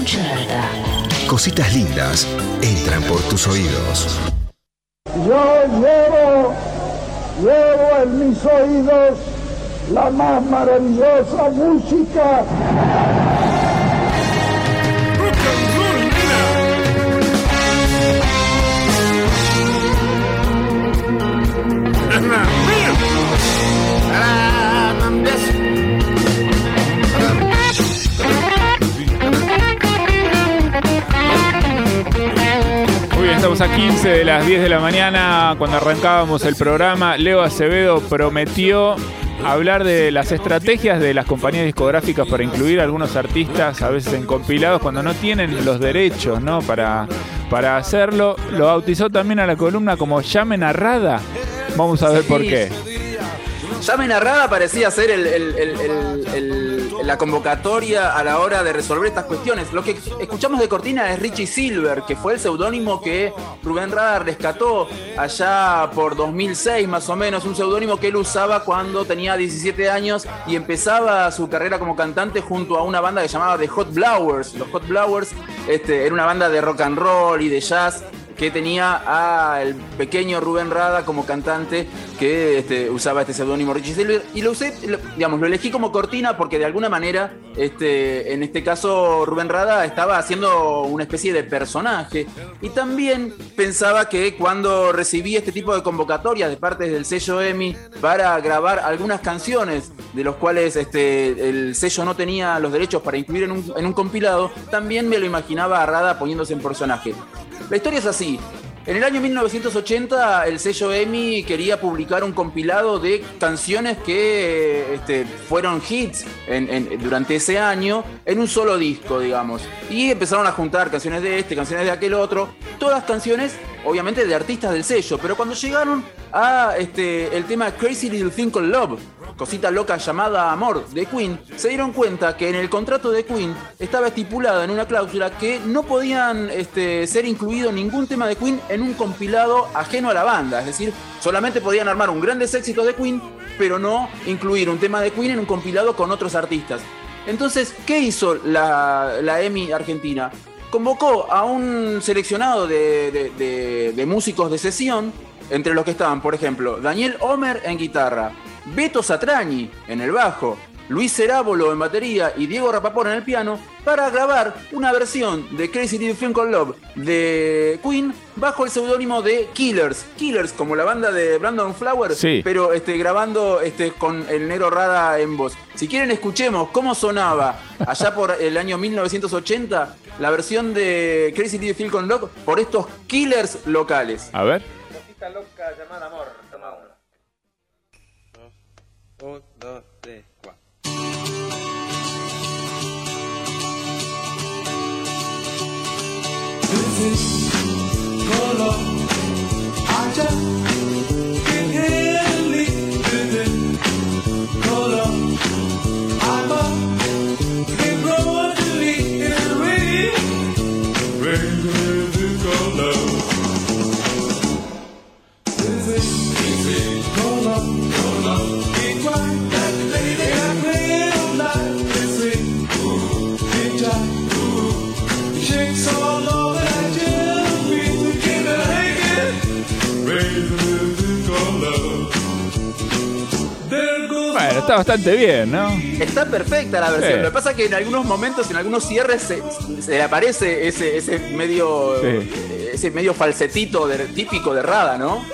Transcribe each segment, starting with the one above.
Mucha. Cositas lindas entran por tus oídos. Yo llevo, llevo en mis oídos la más maravillosa música. A 15 de las 10 de la mañana. Cuando arrancábamos el programa, Leo Acevedo prometió hablar de las estrategias de las compañías discográficas para incluir a algunos artistas, a veces en compilados, cuando no tienen los derechos ¿no? para, para hacerlo. Lo bautizó también a la columna como Llamen a Rada. Vamos a ver por qué. Llamen a Rada parecía ser el- el- el- el- el- la convocatoria a la hora de resolver estas cuestiones. Lo que escuchamos de Cortina es Richie Silver, que fue el seudónimo que Rubén Rada rescató allá por 2006 más o menos, un seudónimo que él usaba cuando tenía 17 años y empezaba su carrera como cantante junto a una banda que llamaba The Hot Blowers. Los Hot Blowers este, era una banda de rock and roll y de jazz que tenía al pequeño Rubén Rada como cantante que este, usaba este seudónimo Richie Silver y lo usé, lo- digamos, lo elegí como cortina porque de alguna manera, este, en este caso Rubén Rada estaba haciendo una especie de personaje y también pensaba que cuando recibí este tipo de convocatorias de parte del sello EMI para grabar algunas canciones de los cuales este, el sello no tenía los derechos para incluir en un, en un compilado, también me lo imaginaba a Rada poniéndose en personaje. La historia es así. En el año 1980 el sello EMI quería publicar un compilado de canciones que este, fueron hits durante ese año en un solo disco, digamos. Y empezaron a juntar canciones de este, canciones de aquel otro, todas canciones obviamente de artistas del sello, pero cuando llegaron a este, el tema Crazy Little Thing Called Love, cosita loca llamada Amor de Queen, se dieron cuenta que en el contrato de Queen estaba estipulada en una cláusula que no podían este, ser incluido ningún tema de Queen en un compilado ajeno a la banda, es decir, solamente podían armar un grandes éxitos de Queen, pero no incluir un tema de Queen en un compilado con otros artistas. Entonces, ¿qué hizo la, la EMI Argentina? Convocó a un seleccionado de, de- de- de músicos de sesión, entre los que estaban, por ejemplo, Daniel Homer en guitarra, Beto Satrañi en el bajo, Luis Cerábolo en batería y Diego Rapaport en el piano, para grabar una versión de Crazy Little Thing Called Love de Queen bajo el seudónimo de Killers. Killers, como la banda de Brandon Flowers, Sí. pero este, grabando este, con el negro Rada en voz. Si quieren, escuchemos cómo sonaba allá por el año 1980 la versión de Crazy Little Thing Called Love por estos Killers locales. A ver. Cosita loca llamada amor. Un, dos, tres, cuatro. Bueno, está bastante bien, ¿no? Está perfecta la versión. Sí. Lo que pasa es que en algunos momentos, en algunos cierres, se, se le aparece ese, ese medio Sí. ese medio falsetito de- típico de Rada, ¿no?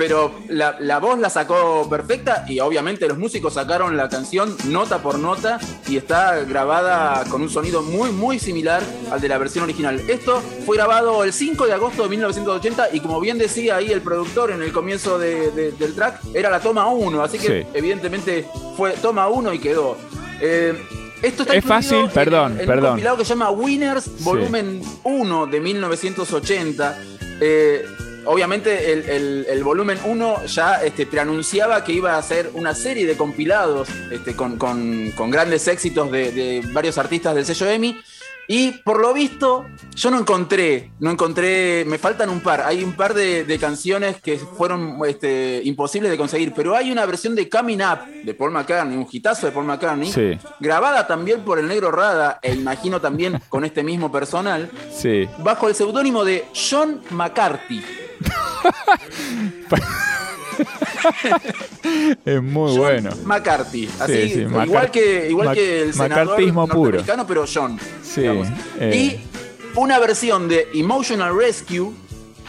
Pero la, la voz la sacó perfecta y obviamente los músicos sacaron la canción nota por nota y está grabada con un sonido muy muy similar al de la versión original. Esto fue grabado el 5 de agosto de 1980 y como bien decía ahí el productor en el comienzo de- de- del track, era la toma 1, así que Sí. evidentemente fue toma 1 y quedó. Eh, esto está Es fácil, en- perdón, en, un perdón. compilado que se llama Winners Volumen 1 de 1980. Eh, obviamente el, el- el volumen 1 ya este, preanunciaba que iba a ser una serie de compilados este, con, con- con grandes éxitos de, de varios artistas del sello EMI. Y por lo visto, yo no encontré, no encontré, me faltan un par. Hay un par de, de canciones que fueron este, imposibles de conseguir, pero hay una versión de Coming Up de Paul McCartney, un hitazo de Paul McCartney, Sí. grabada también por el negro Rada, e imagino también con este mismo personal, Sí. bajo el seudónimo de John McCarthy. Es muy John bueno. McCarthy. Así, sí, igual, Macar- que, igual Mac- que el senador puro. pero John. Sí, eh. Y una versión de Emotional Rescue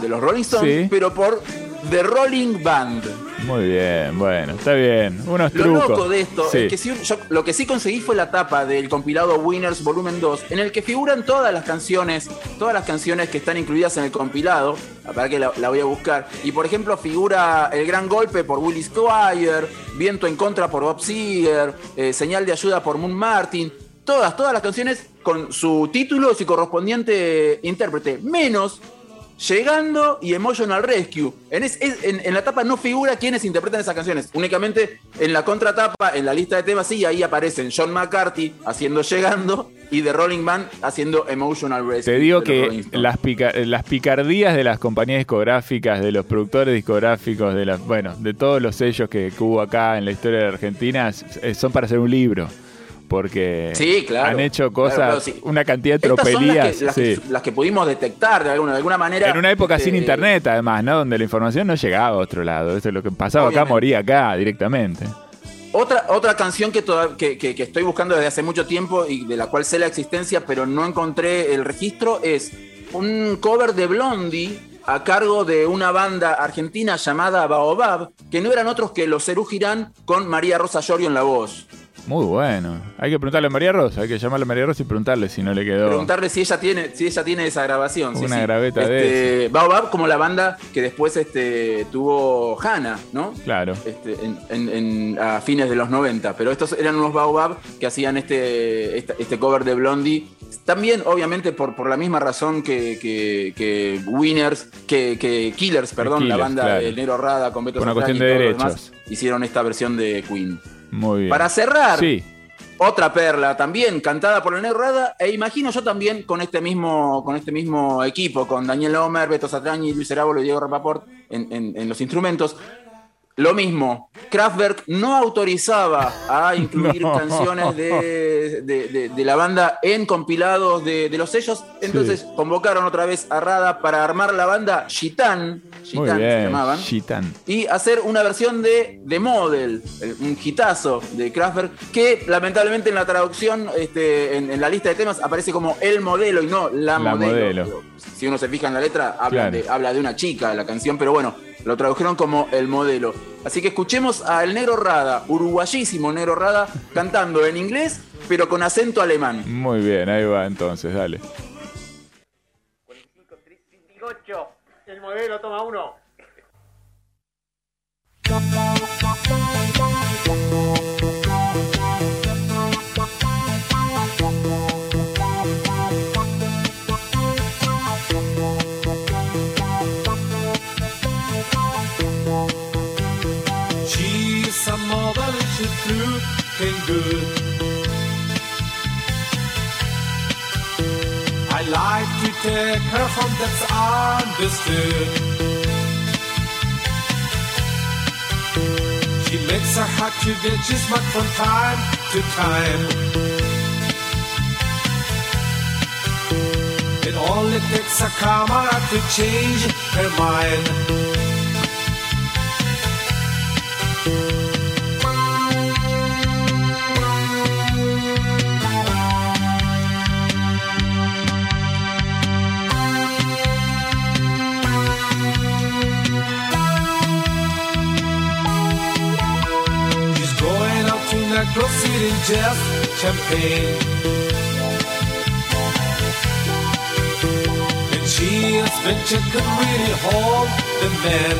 de los Rolling Stones, pero por The Rolling Band. Muy bien, bueno, está bien. Unos Lo trucos. loco de esto Sí. es que si- yo- lo que sí conseguí fue la tapa del compilado Winners Volumen 2, en el que figuran todas las canciones, todas las canciones que están incluidas en el compilado. Para que la, la voy a buscar. Y por ejemplo, figura El Gran Golpe por Willie Squire, Viento en Contra por Bob Seger, eh, Señal de Ayuda por Moon Martin. Todas, todas las canciones con su título y su correspondiente intérprete, menos Llegando y Emotional Rescue. En, es- es- en- en la tapa no figura quiénes interpretan esas canciones. Únicamente en la contratapa, en la lista de temas, sí, ahí aparecen John McCarthy haciendo Llegando y The Rolling Band haciendo Emotional Rescue. Te digo que las, pica- las picardías de las compañías discográficas, de los productores discográficos, de las, bueno, de todos los sellos que, que hubo acá en la historia de Argentina, s- son para hacer un libro. Porque Sí, claro. han hecho cosas, Claro, claro, sí. una cantidad de Estas son tropelías. las que, las, sí. que, las que pudimos detectar de alguna, de alguna manera. En una época sin este, internet, además, ¿no? Donde la información no llegaba a otro lado. Eso es lo que pasaba acá, moría acá directamente. Otra, otra canción que, toda- que, que- que estoy buscando desde hace mucho tiempo y de la cual sé la existencia, pero no encontré el registro, es un cover de Blondie a cargo de una banda argentina llamada Baobab, que no eran otros que los Cerú Girán con María Rosa Llorio en la voz. Muy bueno. Hay que preguntarle a María Rosa, hay que llamarle a María Rosa y preguntarle si no le quedó. Preguntarle si ella tiene, si ella tiene esa grabación. Una sí. graveta de este, Baobab como la banda que después este, tuvo Hannah, ¿no? Claro. este, en- en- en- a fines de los 90, pero estos eran unos Baobab que hacían este, este cover de Blondie. También, obviamente, por, por la misma razón que, que- que Winners, que, que Killers, perdón, la banda claro. de Nero Rada con Beto Por una cuestión de y derechos. demás, hicieron esta versión de Queen. Muy bien. Para cerrar, Sí, otra perla también cantada por el Rada, e imagino yo también con este mismo, con este mismo equipo, con Daniel Homer, Beto Satrañi, Luis Erábolo y Diego Rapaport en, en- en los instrumentos. Lo mismo, Kraftwerk no autorizaba a incluir No. canciones de, de- de- de la banda en compilados de, de los sellos, entonces convocaron otra vez a Rada para armar la banda Gitán, se llamaban, Gitán. y hacer una versión de The Model, eh, un hitazo de Kraftwerk, que lamentablemente en la traducción, este, en, en la lista de temas, aparece como el modelo y no la, La modelo. modelo. Si uno se fija en la letra, habla, Claro. de, habla de una chica la canción, pero bueno, lo tradujeron como el modelo. Así que escuchemos al Negro Rada, uruguayísimo Negro Rada, cantando en inglés, pero con acento alemán. Muy bien, ahí va entonces, dale. 38. El modelo toma uno. She's a model, she's looking good. I like to take her home, that's understood. She makes her heart to get she's smart from time to time. It only takes a camera to change her mind. To Necro just champagne. And she has been checking really hold the men.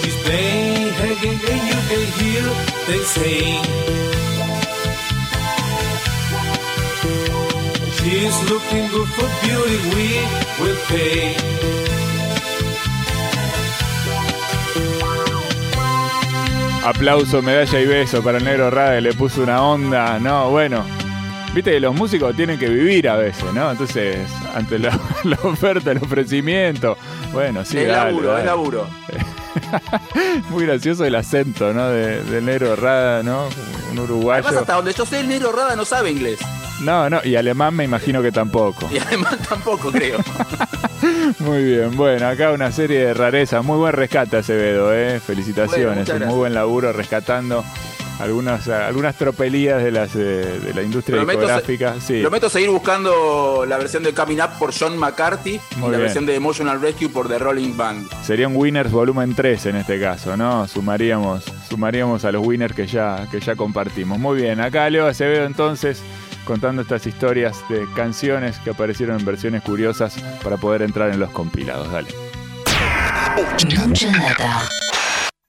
She's playing, hanging, and you can hear they sing. She's looking good for beauty, we will pay. Aplauso, medalla y beso para el negro Rade, le puso una onda, no, bueno. Viste que los músicos tienen que vivir a veces, ¿no? Entonces, ante la, la oferta, el ofrecimiento, bueno, sí, es dale, laburo, dale. es laburo. Muy gracioso el acento, ¿no? De- del negro Rada, ¿no? Un uruguayo. Además, hasta donde yo sé, el negro Rada no sabe inglés. No, no, y alemán me imagino que tampoco. Y además tampoco creo. Muy bien, bueno, acá una serie de rarezas. Muy buen rescate, Acevedo, ¿eh? Bueno, Felicitaciones. un muy buen laburo rescatando algunas, algunas tropelías de, las, eh, de la industria Prometo, discográfica. Sí. prometo seguir buscando la versión de Coming Up por John McCarthy Muy y la bien. versión de Emotional Rescue por The Rolling Band. Serían Winners volumen 3 en este caso, ¿no? Sumaríamos, sumaríamos a los winners que ya, que ya compartimos. Muy bien, acá Leo Acevedo entonces contando estas historias de canciones que aparecieron en versiones curiosas para poder entrar en los compilados. Dale.